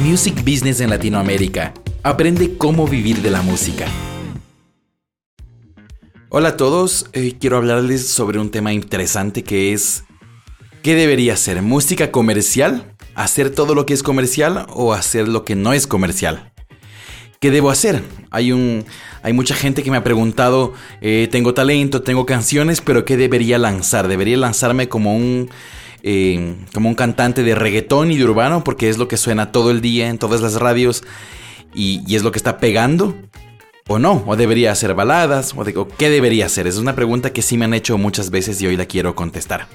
Music Business en Latinoamérica. Aprende cómo vivir de la música. Hola a todos, eh, quiero hablarles sobre un tema interesante que es ¿qué debería ser? ¿Música comercial? ¿Hacer todo lo que es comercial o hacer lo que no es comercial? ¿Qué debo hacer? Hay, un, hay mucha gente que me ha preguntado, eh, tengo talento, tengo canciones, pero ¿qué debería lanzar? ¿Debería lanzarme como un eh, como un cantante de reggaetón y de urbano, porque es lo que suena todo el día en todas las radios y, es lo que está pegando. ¿O no? ¿O debería hacer baladas? ¿O, qué debería hacer? Es una pregunta que sí me han hecho muchas veces y hoy la quiero contestar.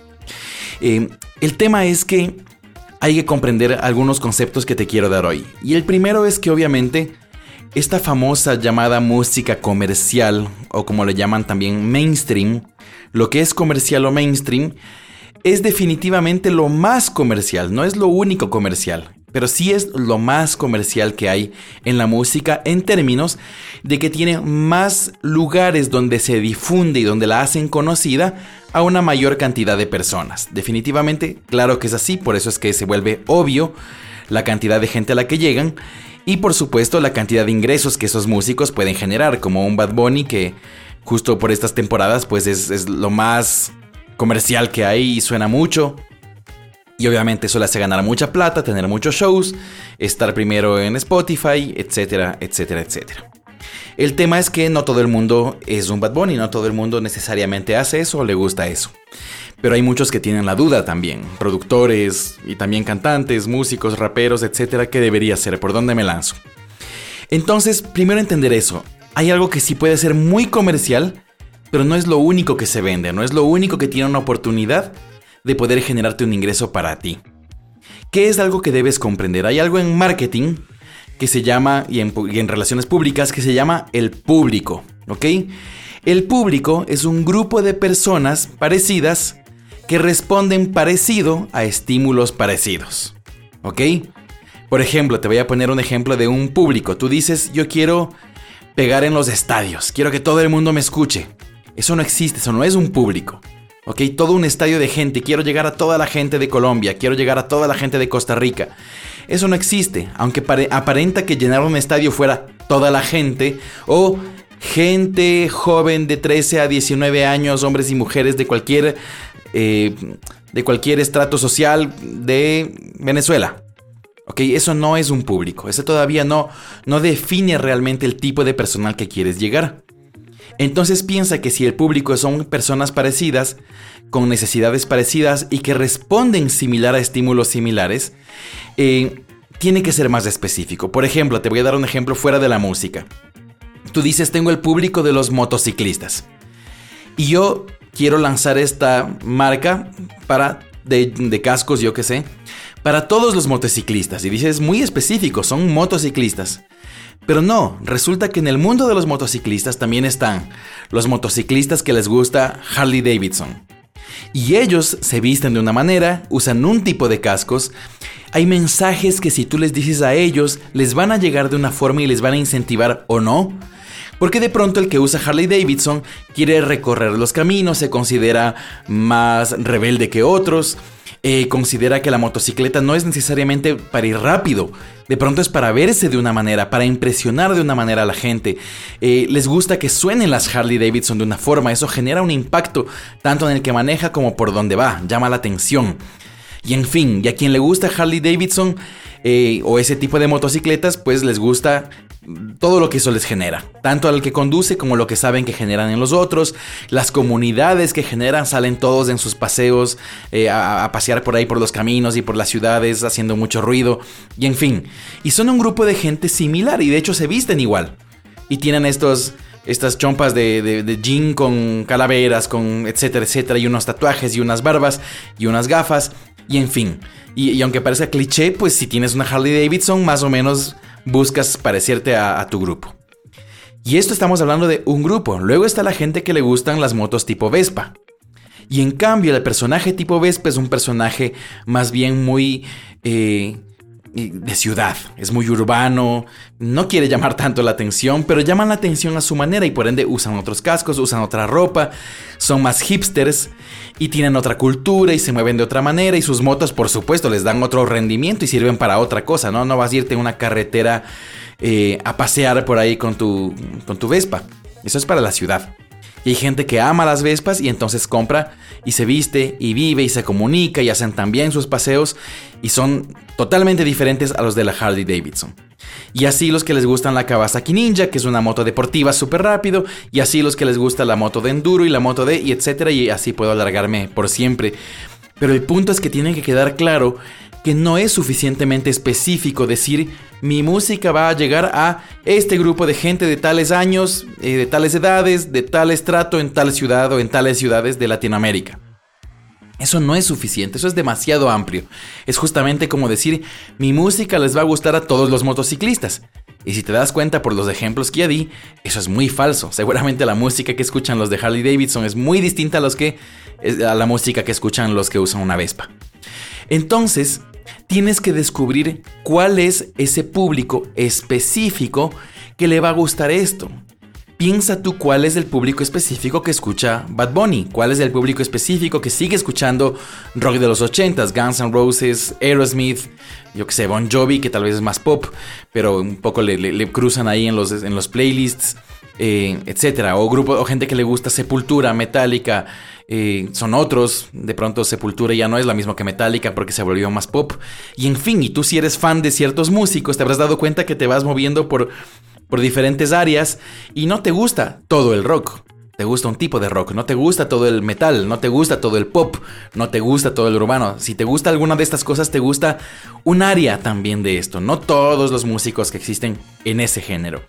Eh, el tema es que hay que comprender algunos conceptos que te quiero dar hoy. Y el primero es que obviamente esta famosa llamada música comercial, o como le llaman también mainstream, lo que es comercial o mainstream, es definitivamente lo más comercial, no es lo único comercial, pero sí es lo más comercial que hay en la música en términos de que tiene más lugares donde se difunde y donde la hacen conocida a una mayor cantidad de personas. Definitivamente, claro que es así, por eso es que se vuelve obvio la cantidad de gente a la que llegan y por supuesto la cantidad de ingresos que esos músicos pueden generar, como un Bad Bunny que justo por estas temporadas pues es, es lo más comercial que hay y suena mucho. Y obviamente eso le hace ganar mucha plata, tener muchos shows, estar primero en Spotify, etcétera, etcétera, etcétera. El tema es que no todo el mundo es un Bad Bunny, no todo el mundo necesariamente hace eso o le gusta eso. Pero hay muchos que tienen la duda también, productores y también cantantes, músicos, raperos, etcétera, ¿qué debería hacer? ¿Por dónde me lanzo? Entonces, primero entender eso. Hay algo que sí puede ser muy comercial, pero no es lo único que se vende, no es lo único que tiene una oportunidad de poder generarte un ingreso para ti. ¿Qué es algo que debes comprender? Hay algo en marketing que se llama, y en, relaciones públicas, que se llama el público, ¿ok? El público es un grupo de personas parecidas que responden parecido a estímulos parecidos, ¿ok? Por ejemplo, te voy a poner un ejemplo de un público. Tú dices, yo quiero pegar en los estadios, quiero que todo el mundo me escuche. Eso no existe, eso no es un público. ¿Ok? Todo un estadio de gente. Quiero llegar a toda la gente de Colombia. Quiero llegar a toda la gente de Costa Rica. Eso no existe. Aunque aparenta que llenar un estadio fuera toda la gente. O gente joven de 13 a 19 años, hombres y mujeres de cualquier, eh, de cualquier estrato social de Venezuela. ¿Ok? Eso no es un público. Eso todavía no, no define realmente el tipo de personal que quieres llegar. Entonces piensa que si el público son personas parecidas, con necesidades parecidas y que responden similar a estímulos similares, eh, tiene que ser más específico. Por ejemplo, te voy a dar un ejemplo fuera de la música. Tú dices, tengo el público de los motociclistas. Y yo quiero lanzar esta marca para de, de cascos, yo qué sé, para todos los motociclistas. Y dices, muy específico, son motociclistas. Pero no, resulta que en el mundo de los motociclistas también están los motociclistas que les gusta Harley Davidson. Y ellos se visten de una manera, usan un tipo de cascos. Hay mensajes que si tú les dices a ellos, les van a llegar de una forma y les van a incentivar o no. Porque de pronto el que usa Harley Davidson quiere recorrer los caminos, se considera más rebelde que otros, eh, considera que la motocicleta no es necesariamente para ir rápido, de pronto es para verse de una manera, para impresionar de una manera a la gente. Eh, les gusta que suenen las Harley Davidson de una forma, eso genera un impacto tanto en el que maneja como por donde va, llama la atención. Y en fin, y a quien le gusta Harley Davidson eh, o ese tipo de motocicletas, pues les gusta todo lo que eso les genera, tanto al que conduce como lo que saben que generan en los otros, las comunidades que generan salen todos en sus paseos eh, a, pasear por ahí por los caminos y por las ciudades haciendo mucho ruido. Y en fin, y son un grupo de gente similar y de hecho se visten igual. Y tienen estos estas chompas de, de, jean con calaveras, con etcétera, etcétera, y unos tatuajes y unas barbas y unas gafas y en fin, y, y aunque parezca cliché, pues si tienes una Harley Davidson más o menos buscas parecerte a, tu grupo. Y esto estamos hablando de un grupo. Luego está la gente que le gustan las motos tipo Vespa. Y en cambio, el personaje tipo Vespa es un personaje más bien muy... Eh, de ciudad, es muy urbano, no quiere llamar tanto la atención, pero llaman la atención a su manera y por ende usan otros cascos, usan otra ropa, son más hipsters y tienen otra cultura y se mueven de otra manera y sus motos por supuesto les dan otro rendimiento y sirven para otra cosa, ¿no? No vas a irte en una carretera eh, a pasear por ahí con tu, con tu Vespa, eso es para la ciudad. Y hay gente que ama las Vespas y entonces compra y se viste y vive y se comunica y hacen también sus paseos y son totalmente diferentes a los de la Harley Davidson. Y así los que les gustan la Kawasaki Ninja, que es una moto deportiva súper rápido, y así los que les gusta la moto de enduro y la moto de y etcétera, y así puedo alargarme por siempre. Pero el punto es que tiene que quedar claro que no es suficientemente específico decir mi música va a llegar a este grupo de gente de tales años, eh, de tales edades, de tal estrato en tal ciudad o en tales ciudades de Latinoamérica. Eso no es suficiente, eso es demasiado amplio. Es justamente como decir, mi música les va a gustar a todos los motociclistas. Y si te das cuenta por los ejemplos que ya di, eso es muy falso. Seguramente la música que escuchan los de Harley Davidson es muy distinta a, los que, a la música que escuchan los que usan una Vespa. Entonces, tienes que descubrir cuál es ese público específico que le va a gustar esto. Piensa tú cuál es el público específico que escucha Bad Bunny, cuál es el público específico que sigue escuchando rock de los 80s, Guns N' Roses, Aerosmith, yo que sé, Bon Jovi, que tal vez es más pop, pero un poco le, cruzan ahí en los, en los playlists, eh, etcétera, o grupo o gente que le gusta Sepultura, Metallica, eh, son otros, de pronto Sepultura ya no es la misma que Metallica porque se volvió más pop, y en fin, y tú si eres fan de ciertos músicos, te habrás dado cuenta que te vas moviendo por por diferentes áreas y no te gusta todo el rock. Te gusta un tipo de rock, no te gusta todo el metal, no te gusta todo el pop, no te gusta todo el urbano. Si te gusta alguna de estas cosas, te gusta un área también de esto, no todos los músicos que existen en ese género.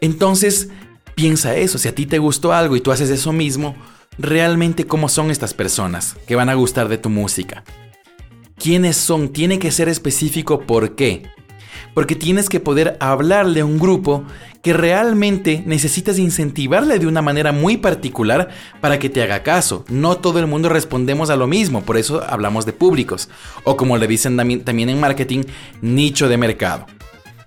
Entonces, piensa eso, si a ti te gustó algo y tú haces eso mismo, realmente cómo son estas personas que van a gustar de tu música. ¿Quiénes son? Tiene que ser específico por qué porque tienes que poder hablarle a un grupo que realmente necesitas incentivarle de una manera muy particular para que te haga caso. No todo el mundo respondemos a lo mismo, por eso hablamos de públicos, o como le dicen también en marketing, nicho de mercado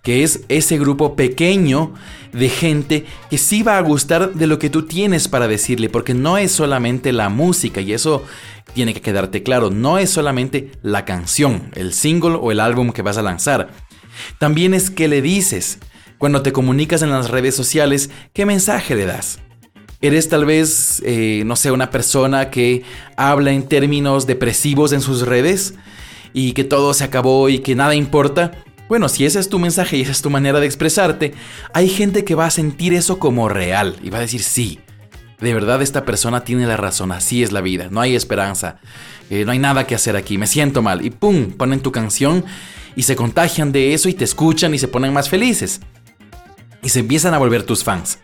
que es ese grupo pequeño de gente que sí va a gustar de lo que tú tienes para decirle, porque no es solamente la música, y eso tiene que quedarte claro, no es solamente la canción, el single o el álbum que vas a lanzar, también es qué le dices. Cuando te comunicas en las redes sociales, ¿qué mensaje le das? ¿Eres tal vez, eh, no sé, una persona que habla en términos depresivos en sus redes? Y que todo se acabó y que nada importa. Bueno, si ese es tu mensaje y esa es tu manera de expresarte, hay gente que va a sentir eso como real y va a decir sí. De verdad esta persona tiene la razón, así es la vida, no hay esperanza, eh, no hay nada que hacer aquí, me siento mal. Y ¡pum! ponen tu canción y se contagian de eso y te escuchan y se ponen más felices. Y se empiezan a volver tus fans.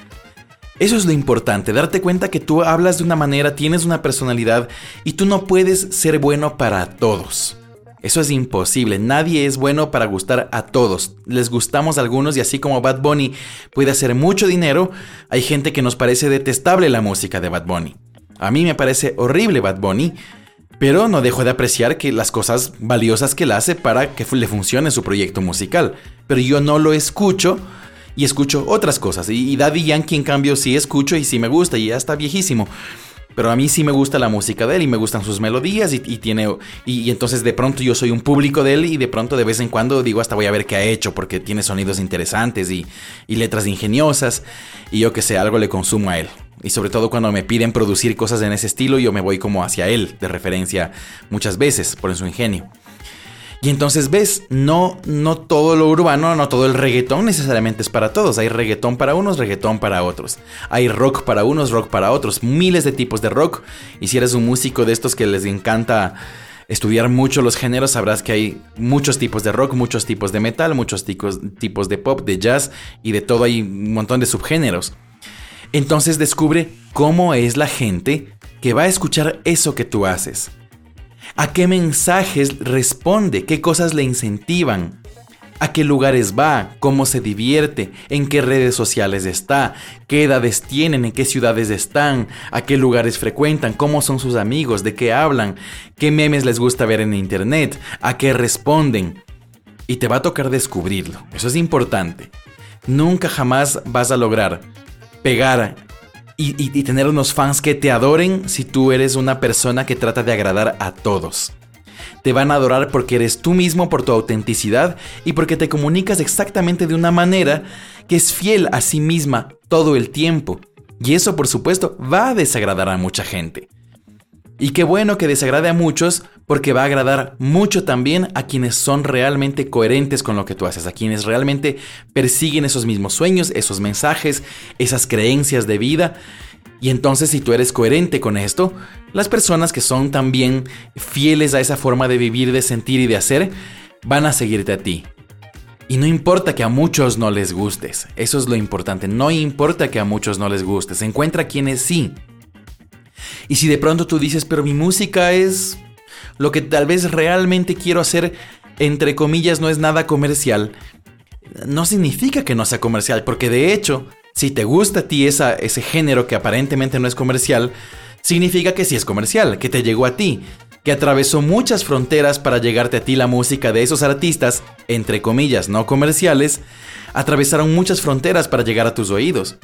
Eso es lo importante, darte cuenta que tú hablas de una manera, tienes una personalidad y tú no puedes ser bueno para todos. Eso es imposible, nadie es bueno para gustar a todos. Les gustamos a algunos y así como Bad Bunny puede hacer mucho dinero, hay gente que nos parece detestable la música de Bad Bunny. A mí me parece horrible Bad Bunny, pero no dejo de apreciar que las cosas valiosas que él hace para que le funcione su proyecto musical. Pero yo no lo escucho y escucho otras cosas. Y, Daddy Yankee, en cambio, sí escucho y sí me gusta y ya está viejísimo. Pero a mí sí me gusta la música de él y me gustan sus melodías y, tiene y, entonces de pronto yo soy un público de él y de pronto de vez en cuando digo hasta voy a ver qué ha hecho porque tiene sonidos interesantes y, y letras ingeniosas y yo que sé, algo le consumo a él. Y sobre todo cuando me piden producir cosas en ese estilo, yo me voy como hacia él, de referencia muchas veces, por su ingenio. Y entonces ves, no, no todo lo urbano, no todo el reggaetón necesariamente es para todos. Hay reggaetón para unos, reggaetón para otros. Hay rock para unos, rock para otros. Miles de tipos de rock. Y si eres un músico de estos que les encanta estudiar mucho los géneros, sabrás que hay muchos tipos de rock, muchos tipos de metal, muchos tipos, tipos de pop, de jazz y de todo. Hay un montón de subgéneros. Entonces descubre cómo es la gente que va a escuchar eso que tú haces. ¿A qué mensajes responde? ¿Qué cosas le incentivan? ¿A qué lugares va? ¿Cómo se divierte? ¿En qué redes sociales está? ¿Qué edades tienen? ¿En qué ciudades están? ¿A qué lugares frecuentan? ¿Cómo son sus amigos? ¿De qué hablan? ¿Qué memes les gusta ver en internet? ¿A qué responden? y te va a tocar descubrirlo. Eso es importante. Nunca jamás vas a lograr pegar y, tener unos fans que te adoren si tú eres una persona que trata de agradar a todos. Te van a adorar porque eres tú mismo, por tu autenticidad y porque te comunicas exactamente de una manera que es fiel a sí misma todo el tiempo. Y eso, por supuesto, va a desagradar a mucha gente. Y qué bueno que desagrade a muchos porque va a agradar mucho también a quienes son realmente coherentes con lo que tú haces, a quienes realmente persiguen esos mismos sueños, esos mensajes, esas creencias de vida. Y entonces si tú eres coherente con esto, las personas que son también fieles a esa forma de vivir, de sentir y de hacer, van a seguirte a ti. Y no importa que a muchos no les gustes, eso es lo importante, no importa que a muchos no les gustes, encuentra quienes sí. Y si de pronto tú dices, pero mi música es lo que tal vez realmente quiero hacer, entre comillas, no es nada comercial, no significa que no sea comercial, porque de hecho, si te gusta a ti esa, ese género que aparentemente no es comercial, significa que sí es comercial, que te llegó a ti, que atravesó muchas fronteras para llegarte a ti la música de esos artistas, entre comillas, no comerciales, atravesaron muchas fronteras para llegar a tus oídos.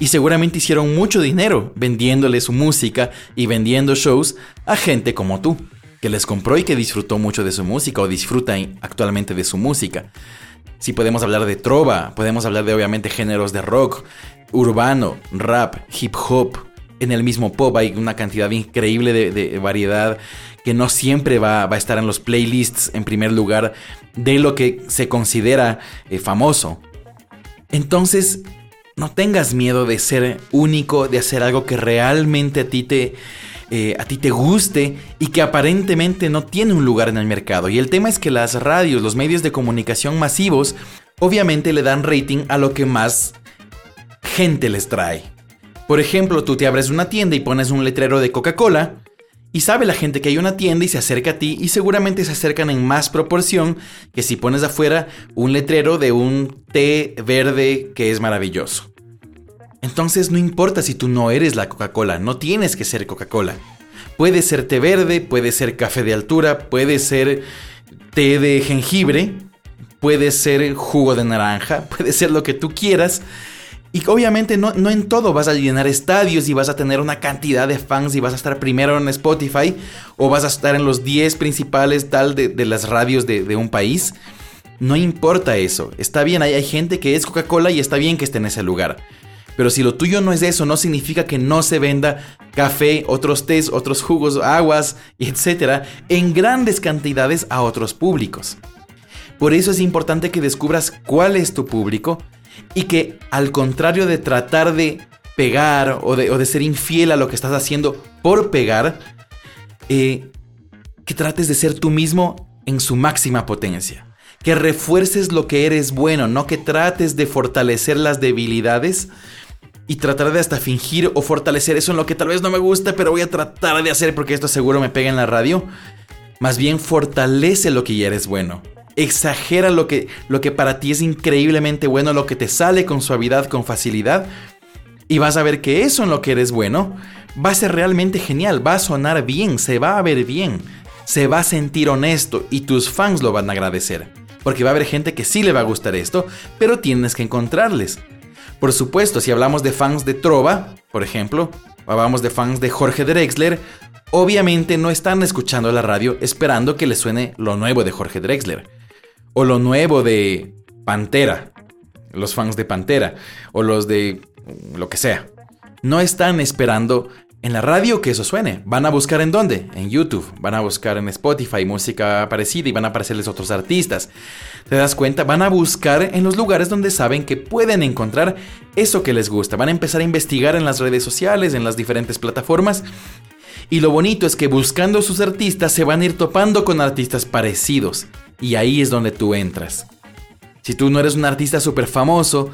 Y seguramente hicieron mucho dinero vendiéndole su música y vendiendo shows a gente como tú, que les compró y que disfrutó mucho de su música o disfruta actualmente de su música. Si podemos hablar de trova, podemos hablar de obviamente géneros de rock, urbano, rap, hip hop. En el mismo pop hay una cantidad increíble de, variedad que no siempre va, a estar en los playlists en primer lugar de lo que se considera eh, famoso. Entonces, no tengas miedo de ser único, de hacer algo que realmente a ti te, eh, a ti te guste y que aparentemente no tiene un lugar en el mercado. Y el tema es que las radios, los medios de comunicación masivos, obviamente le dan rating a lo que más gente les trae. Por ejemplo, tú te abres una tienda y pones un letrero de Coca-Cola y sabe la gente que hay una tienda y se acerca a ti y seguramente se acercan en más proporción que si pones afuera un letrero de un té verde que es maravilloso. Entonces no importa si tú no eres la Coca-Cola, no tienes que ser Coca-Cola. Puede ser té verde, puede ser café de altura, puede ser té de jengibre, puede ser jugo de naranja, puede ser lo que tú quieras. Y obviamente no, no, en todo vas a llenar estadios y vas a tener una cantidad de fans y vas a estar primero en Spotify o vas a estar en los 10 principales tal de, las radios de, de, un país. No importa eso. Está bien, hay gente que es Coca-Cola y está bien que esté en ese lugar. Pero si lo tuyo no es eso, no significa que no se venda café, otros tés, otros jugos, aguas, etcétera, en grandes cantidades a otros públicos. Por eso es importante que descubras cuál es tu público y que al contrario de tratar de pegar o de, ser infiel a lo que estás haciendo por pegar, eh, que trates de ser tú mismo en su máxima potencia. Que refuerces lo que eres bueno, no que trates de fortalecer las debilidades y tratar de hasta fingir o fortalecer eso en lo que tal vez no me gusta, pero voy a tratar de hacer porque esto seguro me pega en la radio. Más bien fortalece lo que ya eres bueno. Exagera lo que, lo que para ti es increíblemente bueno, lo que te sale con suavidad, con facilidad. Y vas a ver que eso en lo que eres bueno va a ser realmente genial, va a sonar bien, se va a ver bien, se va a sentir honesto y tus fans lo van a agradecer. Porque va a haber gente que sí le va a gustar esto, pero tienes que encontrarles. Por supuesto, si hablamos de fans de Trova, por ejemplo, o hablamos de fans de Jorge Drexler, obviamente no están escuchando la radio esperando que les suene lo nuevo de Jorge Drexler. O lo nuevo de Pantera. Los fans de Pantera. O los de lo que sea. No están esperando en la radio que eso suene. Van a buscar en dónde? En YouTube. Van a buscar en Spotify música parecida y van a aparecerles otros artistas. ¿Te das cuenta? Van a buscar en los lugares donde saben que pueden encontrar eso que les gusta. Van a empezar a investigar en las redes sociales, en las diferentes plataformas. Y lo bonito es que buscando sus artistas se van a ir topando con artistas parecidos. Y ahí es donde tú entras. Si tú no eres un artista súper famoso,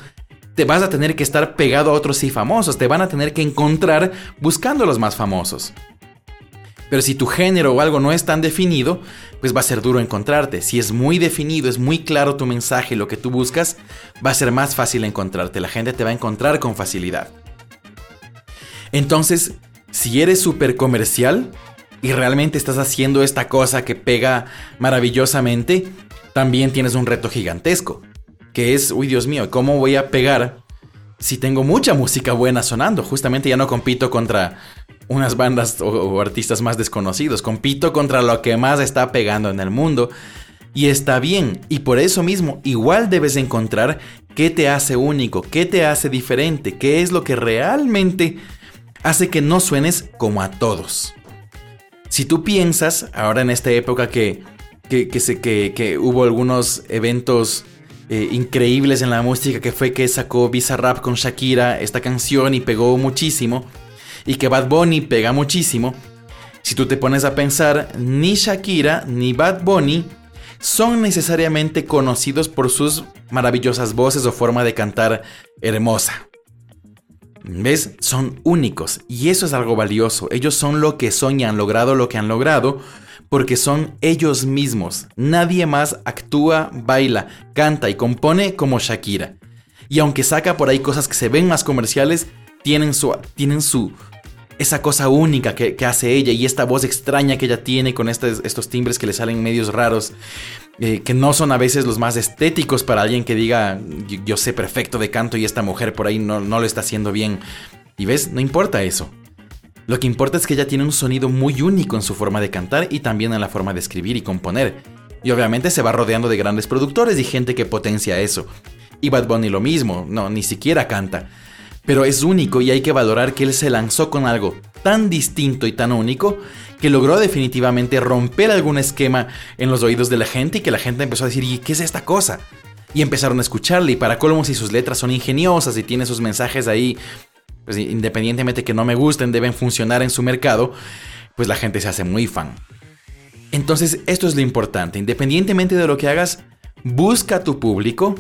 te vas a tener que estar pegado a otros sí famosos, te van a tener que encontrar buscando los más famosos. Pero si tu género o algo no es tan definido, pues va a ser duro encontrarte. Si es muy definido, es muy claro tu mensaje, lo que tú buscas, va a ser más fácil encontrarte. La gente te va a encontrar con facilidad. Entonces, si eres súper comercial y realmente estás haciendo esta cosa que pega maravillosamente, también tienes un reto gigantesco, que es, uy Dios mío, ¿cómo voy a pegar si tengo mucha música buena sonando? Justamente ya no compito contra unas bandas o, artistas más desconocidos, compito contra lo que más está pegando en el mundo. Y está bien, y por eso mismo igual debes encontrar qué te hace único, qué te hace diferente, qué es lo que realmente hace que no suenes como a todos. Si tú piensas, ahora en esta época que, que, que, hubo algunos eventos eh, increíbles en la música, que fue que sacó Visa Rap con Shakira esta canción y pegó muchísimo, y que Bad Bunny pega muchísimo, si tú te pones a pensar, ni Shakira ni Bad Bunny son necesariamente conocidos por sus maravillosas voces o forma de cantar hermosa. ¿Ves? Son únicos y eso es algo valioso. Ellos son lo que son y han logrado lo que han logrado porque son ellos mismos. Nadie más actúa, baila, canta y compone como Shakira. Y aunque saca por ahí cosas que se ven más comerciales, tienen su, tienen su, esa cosa única que, hace ella y esta voz extraña que ella tiene con estos timbres que le salen medios raros, eh, que no son a veces los más estéticos para alguien que diga yo, sé perfecto de canto y esta mujer por ahí no lo está haciendo bien. Y ves, no importa eso. Lo que importa es que ella tiene un sonido muy único en su forma de cantar y también en la forma de escribir y componer. Y obviamente se va rodeando de grandes productores y gente que potencia eso. Y Bad Bunny lo mismo, no, ni siquiera canta pero es único y hay que valorar que él se lanzó con algo tan distinto y tan único que logró definitivamente romper algún esquema en los oídos de la gente y que la gente empezó a decir, ¿y qué es esta cosa? Y empezaron a escucharle y para colmo si sus letras son ingeniosas y tiene sus mensajes ahí, pues independientemente que no me gusten, deben funcionar en su mercado, pues la gente se hace muy fan. Entonces esto es lo importante, independientemente de lo que hagas, busca tu público,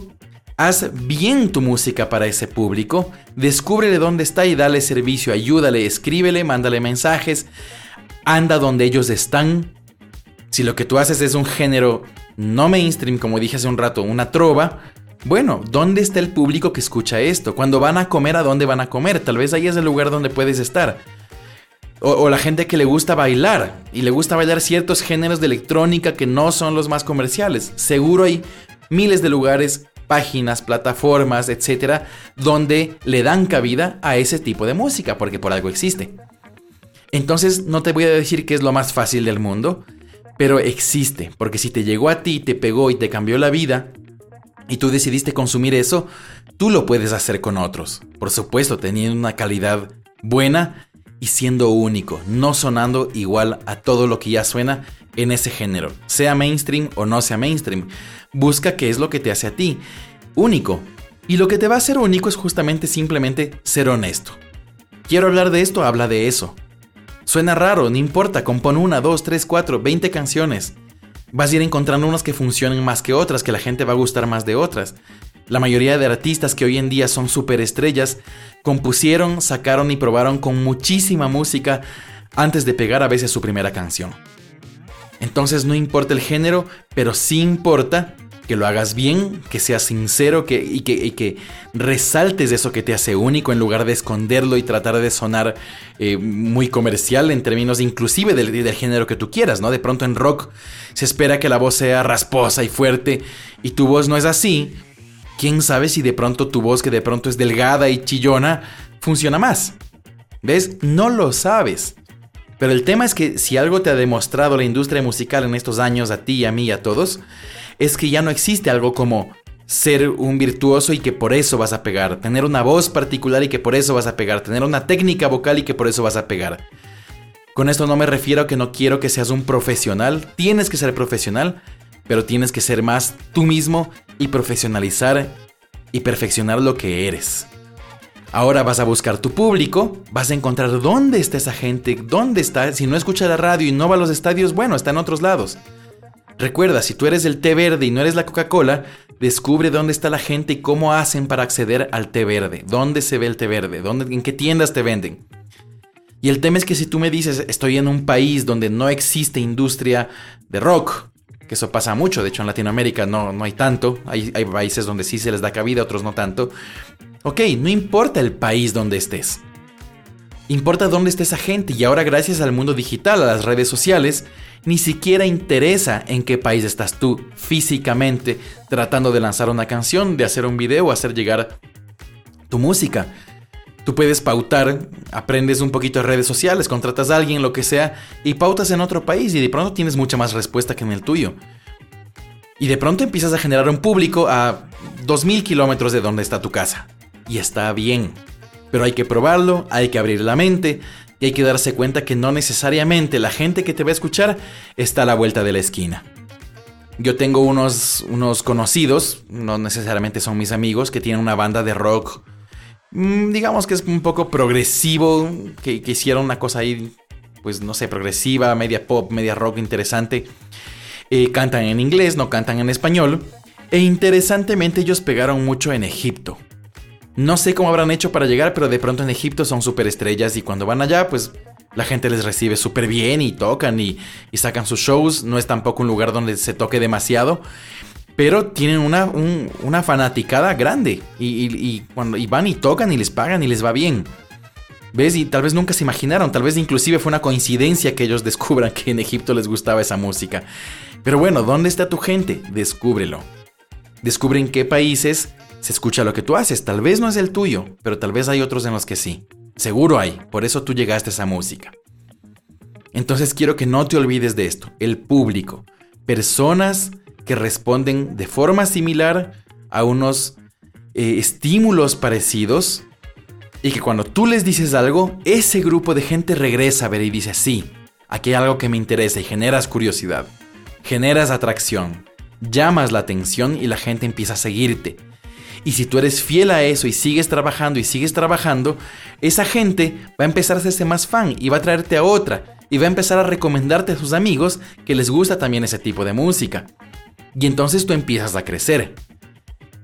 Haz bien tu música para ese público, descúbrele dónde está y dale servicio, ayúdale, escríbele, mándale mensajes, anda donde ellos están. Si lo que tú haces es un género no mainstream, como dije hace un rato, una trova, bueno, ¿dónde está el público que escucha esto? Cuando van a comer, ¿a dónde van a comer? Tal vez ahí es el lugar donde puedes estar. O, la gente que le gusta bailar y le gusta bailar ciertos géneros de electrónica que no son los más comerciales. Seguro hay miles de lugares páginas, plataformas, etcétera, donde le dan cabida a ese tipo de música, porque por algo existe. Entonces, no te voy a decir que es lo más fácil del mundo, pero existe, porque si te llegó a ti, te pegó y te cambió la vida, y tú decidiste consumir eso, tú lo puedes hacer con otros. Por supuesto, teniendo una calidad buena y siendo único, no sonando igual a todo lo que ya suena en ese género, sea mainstream o no sea mainstream. Busca qué es lo que te hace a ti único. Y lo que te va a hacer único es justamente simplemente ser honesto. Quiero hablar de esto, habla de eso. Suena raro, no importa, compone una, dos, tres, cuatro, veinte canciones. Vas a ir encontrando unas que funcionen más que otras, que la gente va a gustar más de otras. La mayoría de artistas que hoy en día son superestrellas compusieron, sacaron y probaron con muchísima música antes de pegar a veces su primera canción. Entonces no importa el género, pero sí importa que lo hagas bien, que seas sincero que, y, que, que, resaltes eso que te hace único en lugar de esconderlo y tratar de sonar eh, muy comercial en términos inclusive del, del, género que tú quieras, ¿no? De pronto en rock se espera que la voz sea rasposa y fuerte y tu voz no es así. ¿Quién sabe si de pronto tu voz que de pronto es delgada y chillona funciona más? ¿Ves? No lo sabes. Pero el tema es que si algo te ha demostrado la industria musical en estos años a ti, a mí y a todos, es que ya no existe algo como ser un virtuoso y que por eso vas a pegar, tener una voz particular y que por eso vas a pegar, tener una técnica vocal y que por eso vas a pegar. Con esto no me refiero a que no quiero que seas un profesional, tienes que ser profesional, pero tienes que ser más tú mismo y profesionalizar y perfeccionar lo que eres. Ahora vas a buscar tu público, vas a encontrar dónde está esa gente, dónde está. Si no escucha la radio y no va a los estadios, bueno, está en otros lados. Recuerda, si tú eres el té verde y no eres la Coca-Cola, descubre dónde está la gente y cómo hacen para acceder al té verde. ¿Dónde se ve el té verde? ¿Dónde, ¿En qué tiendas te venden? Y el tema es que si tú me dices, estoy en un país donde no existe industria de rock, que eso pasa mucho, de hecho en Latinoamérica no, no hay tanto, hay, hay países donde sí se les da cabida, otros no tanto. Ok, no importa el país donde estés. Importa dónde esté esa gente y ahora gracias al mundo digital, a las redes sociales, ni siquiera interesa en qué país estás tú físicamente tratando de lanzar una canción, de hacer un video, hacer llegar tu música. Tú puedes pautar, aprendes un poquito de redes sociales, contratas a alguien, lo que sea, y pautas en otro país y de pronto tienes mucha más respuesta que en el tuyo. Y de pronto empiezas a generar un público a 2.000 kilómetros de donde está tu casa. Y está bien. Pero hay que probarlo, hay que abrir la mente y hay que darse cuenta que no necesariamente la gente que te va a escuchar está a la vuelta de la esquina. Yo tengo unos, unos conocidos, no necesariamente son mis amigos, que tienen una banda de rock Mm, digamos que es un poco progresivo, que, hicieron una cosa ahí, pues no sé, progresiva, media pop, media rock interesante. Eh, cantan en inglés, no cantan en español. E interesantemente ellos pegaron mucho en Egipto. No sé cómo habrán hecho para llegar, pero de pronto en Egipto son superestrellas y cuando van allá, pues la gente les recibe súper bien y tocan y, y, sacan sus shows. No es tampoco un lugar donde se toque demasiado pero tienen una, una fanaticada grande y, cuando, y van y tocan y les pagan y les va bien. ¿Ves? Y tal vez nunca se imaginaron, tal vez inclusive fue una coincidencia que ellos descubran que en Egipto les gustaba esa música. Pero bueno, ¿dónde está tu gente? Descúbrelo. Descubre en qué países se escucha lo que tú haces. Tal vez no es el tuyo, pero tal vez hay otros en los que sí. Seguro hay, por eso tú llegaste a esa música. Entonces quiero que no te olvides de esto, el público. Personas que responden de forma similar a unos eh, estímulos parecidos y que cuando tú les dices algo, ese grupo de gente regresa a ver y dice, sí, aquí hay algo que me interesa y generas curiosidad, generas atracción, llamas la atención y la gente empieza a seguirte. Y si tú eres fiel a eso y sigues trabajando y sigues trabajando, esa gente va a empezar a hacerse más fan y va a traerte a otra y va a empezar a recomendarte a sus amigos que les gusta también ese tipo de música. Y entonces tú empiezas a crecer.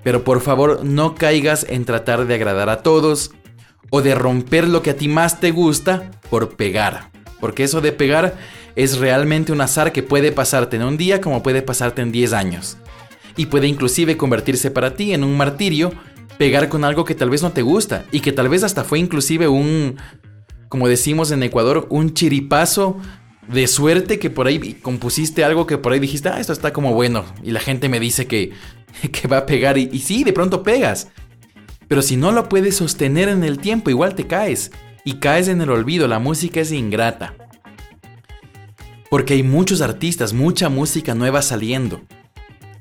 Pero por favor no caigas en tratar de agradar a todos o de romper lo que a ti más te gusta por pegar. Porque eso de pegar es realmente un azar que puede pasarte en un día como puede pasarte en 10 años. Y puede inclusive convertirse para ti en un martirio pegar con algo que tal vez no te gusta y que tal vez hasta fue inclusive un, como decimos en Ecuador, un chiripazo de suerte que por ahí compusiste algo que por ahí dijiste, ah, esto está como bueno. Y la gente me dice que, que va a pegar. Y, y sí, de pronto pegas. Pero si no lo puedes sostener en el tiempo, igual te caes. Y caes en el olvido. La música es ingrata. Porque hay muchos artistas, mucha música nueva saliendo.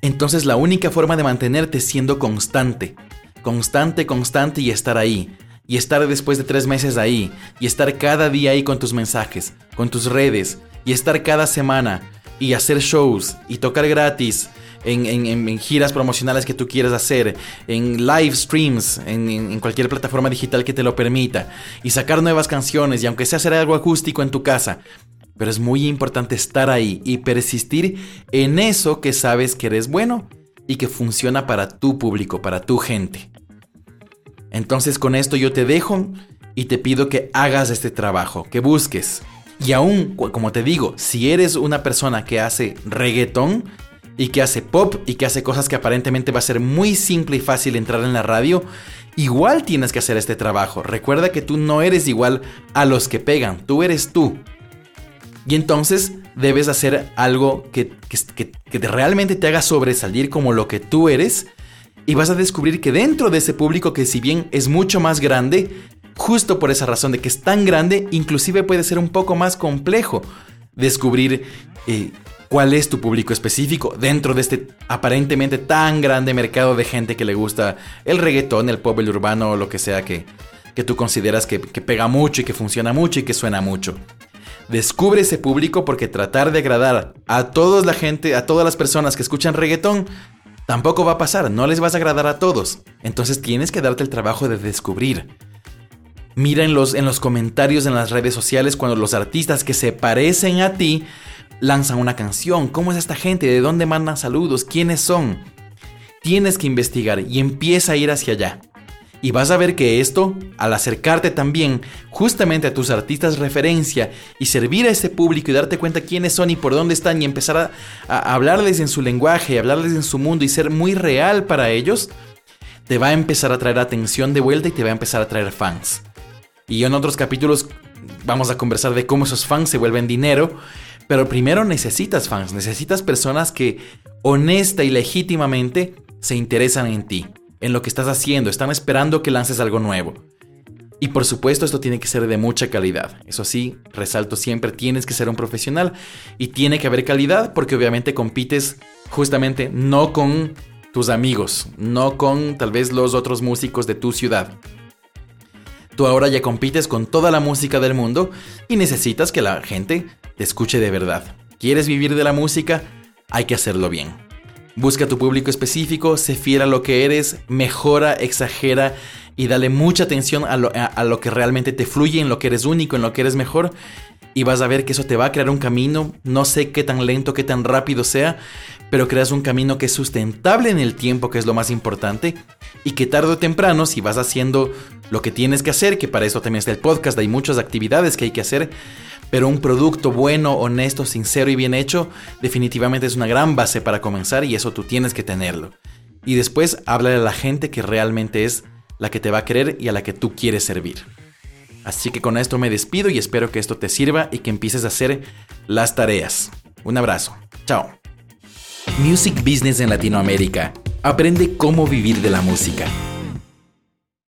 Entonces la única forma de mantenerte siendo constante. Constante, constante y estar ahí y estar después de tres meses ahí, y estar cada día ahí con tus mensajes, con tus redes, y estar cada semana, y hacer shows, y tocar gratis, en, giras promocionales que tú quieras hacer, en live streams, en, cualquier plataforma digital que te lo permita, y sacar nuevas canciones, y aunque sea hacer algo acústico en tu casa. Pero es muy importante estar ahí y persistir en eso que sabes que eres bueno y que funciona para tu público, para tu gente. Entonces con esto yo te dejo y te pido que hagas este trabajo, que busques. Y aún, como te digo, si eres una persona que hace reggaetón y que hace pop y que hace cosas que aparentemente va a ser muy simple y fácil entrar en la radio, igual tienes que hacer este trabajo. Recuerda que tú no eres igual a los que pegan, tú eres tú. Y entonces debes hacer algo que, que, que realmente te haga sobresalir como lo que tú eres y vas a descubrir que dentro de ese público que si bien es mucho más grande, justo por esa razón de que es tan grande, inclusive puede ser un poco más complejo descubrir eh, cuál es tu público específico dentro de este aparentemente tan grande mercado de gente que le gusta el reggaetón, el pop, el urbano o lo que sea que, que tú consideras que, que pega mucho y que funciona mucho y que suena mucho. Descubre ese público porque tratar de agradar a toda la gente, a todas las personas que escuchan reggaetón, Tampoco va a pasar, no les vas a agradar a todos. Entonces tienes que darte el trabajo de descubrir. Mira en los, en los comentarios en las redes sociales cuando los artistas que se parecen a ti lanzan una canción. ¿Cómo es esta gente? ¿De dónde mandan saludos? ¿Quiénes son? Tienes que investigar y empieza a ir hacia allá. Y vas a ver que esto, al acercarte también justamente a tus artistas referencia y servir a ese público y darte cuenta quiénes son y por dónde están y empezar a, hablarles en su lenguaje, hablarles en su mundo y ser muy real para ellos, te va a empezar a traer atención de vuelta y te va a empezar a traer fans. Y en otros capítulos vamos a conversar de cómo esos fans se vuelven dinero. Pero primero necesitas fans, necesitas personas que honesta y legítimamente se interesan en ti, en lo que estás haciendo, están esperando que lances algo nuevo. Y por supuesto esto tiene que ser de mucha calidad. Eso sí, resalto siempre, tienes que ser un profesional y tiene que haber calidad porque obviamente compites justamente no con tus amigos, no con tal vez los otros músicos de tu ciudad. Tú ahora ya compites con toda la música del mundo y necesitas que la gente te escuche de verdad. ¿Quieres vivir de la música? Hay que hacerlo bien. Busca tu público específico, sé fiel a lo que eres, mejora, exagera y dale mucha atención a lo, que realmente te fluye, en lo que eres único, en lo que eres mejor. Y vas a ver que eso te va a crear un camino, no sé qué tan lento, qué tan rápido sea, pero creas un camino que es sustentable en el tiempo, que es lo más importante, y que tarde o temprano, si vas haciendo lo que tienes que hacer, que para eso también está el podcast, hay muchas actividades que hay que hacer, pero un producto bueno, honesto, sincero y bien hecho definitivamente es una gran base para comenzar y eso tú tienes que tenerlo. Y después háblale a la gente que realmente es la que te va a querer y a la que tú quieres servir. Así que con esto me despido y espero que esto te sirva y que empieces a hacer las tareas. Un abrazo. Chao. Music Business en Latinoamérica. Aprende cómo vivir de la música.